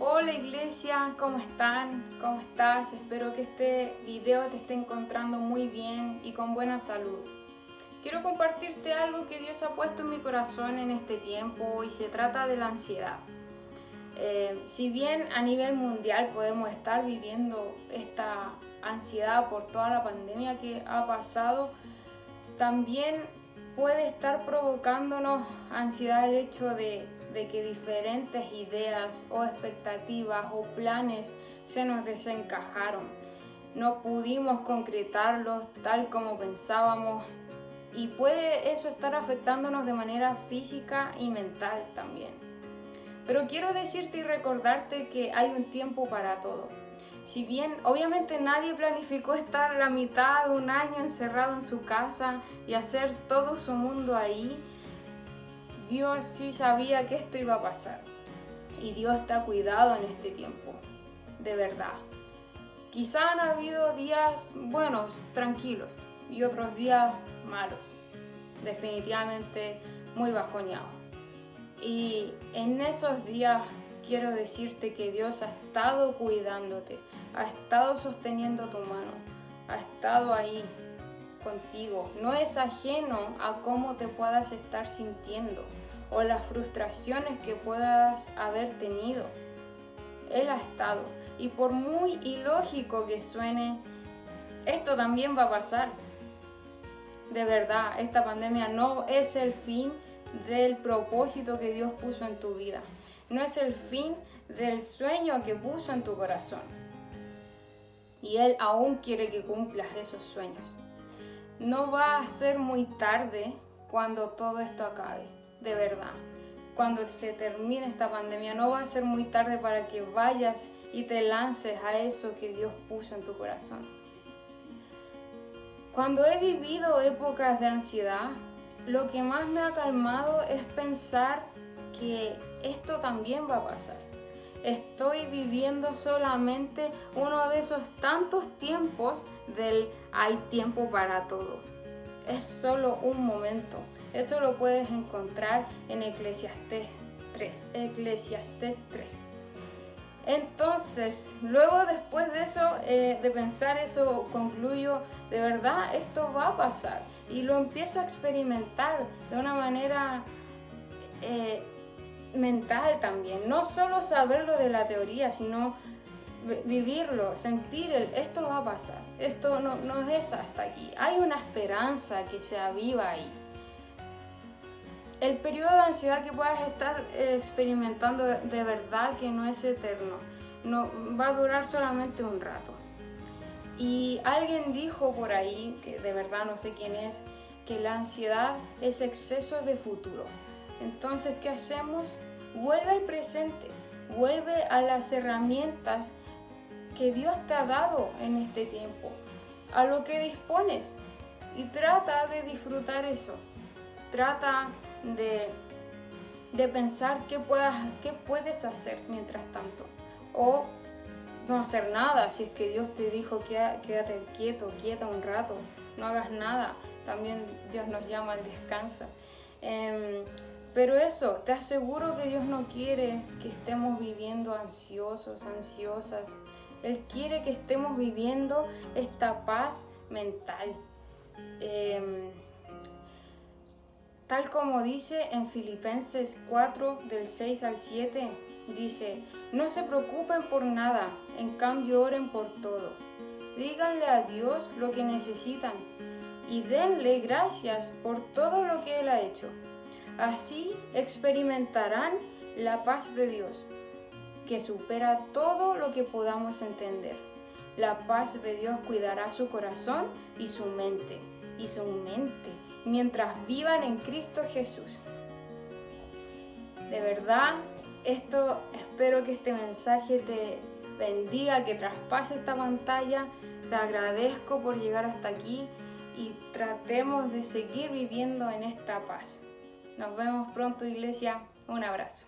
Hola iglesia, ¿cómo están? ¿Cómo estás? Espero que este video te esté encontrando muy bien y con buena salud. Quiero compartirte algo que Dios ha puesto en mi corazón en este tiempo y se trata de la ansiedad. Eh, si bien a nivel mundial podemos estar viviendo esta ansiedad por toda la pandemia que ha pasado, también puede estar provocándonos ansiedad el hecho de de que diferentes ideas o expectativas o planes se nos desencajaron. No pudimos concretarlos tal como pensábamos y puede eso estar afectándonos de manera física y mental también. Pero quiero decirte y recordarte que hay un tiempo para todo. Si bien obviamente nadie planificó estar la mitad de un año encerrado en su casa y hacer todo su mundo ahí, Dios sí sabía que esto iba a pasar. Y Dios te ha cuidado en este tiempo, de verdad. Quizá han habido días buenos, tranquilos, y otros días malos, definitivamente muy bajoneados. Y en esos días quiero decirte que Dios ha estado cuidándote, ha estado sosteniendo tu mano, ha estado ahí contigo, no es ajeno a cómo te puedas estar sintiendo o las frustraciones que puedas haber tenido. Él ha estado y por muy ilógico que suene, esto también va a pasar. De verdad, esta pandemia no es el fin del propósito que Dios puso en tu vida. No es el fin del sueño que puso en tu corazón. Y Él aún quiere que cumplas esos sueños no va a ser muy tarde cuando todo esto acabe, de verdad. Cuando se termine esta pandemia, no va a ser muy tarde para que vayas y te lances a eso que Dios puso en tu corazón. Cuando he vivido épocas de ansiedad, lo que más me ha calmado es pensar que esto también va a pasar. Estoy viviendo solamente uno de esos tantos tiempos del hay tiempo para todo. Es solo un momento. Eso lo puedes encontrar en Eclesiastes 3. Eclesiastes 3. Entonces, luego después de eso, eh, de pensar eso, concluyo, de verdad, esto va a pasar. Y lo empiezo a experimentar de una manera eh, mental también. No solo saberlo de la teoría, sino vivirlo, sentir el, esto va a pasar, esto no, no es hasta aquí. Hay una esperanza que se aviva ahí. El periodo de ansiedad que puedas estar eh, experimentando de verdad que no es eterno, no, va a durar solamente un rato. Y alguien dijo por ahí, que de verdad no sé quién es, que la ansiedad es exceso de futuro. Entonces, ¿qué hacemos? Vuelve al presente, vuelve a las herramientas que Dios te ha dado en este tiempo, a lo que dispones y trata de disfrutar eso. Trata de, de pensar qué, puedas, qué puedes hacer mientras tanto. O no hacer nada, si es que Dios te dijo quédate quieto, quieta un rato, no hagas nada. También Dios nos llama al descanso. Em, pero eso, te aseguro que Dios no quiere que estemos viviendo ansiosos, ansiosas. Él quiere que estemos viviendo esta paz mental. Em, tal como dice en Filipenses 4 del 6 al 7, dice, no se preocupen por nada, en cambio oren por todo. Díganle a Dios lo que necesitan y denle gracias por todo lo que Él ha hecho. Así experimentarán la paz de Dios que supera todo lo que podamos entender. La paz de Dios cuidará su corazón y su mente, y su mente, mientras vivan en Cristo Jesús. De verdad, esto espero que este mensaje te bendiga, que traspase esta pantalla. Te agradezco por llegar hasta aquí y tratemos de seguir viviendo en esta paz. Nos vemos pronto, iglesia. Un abrazo.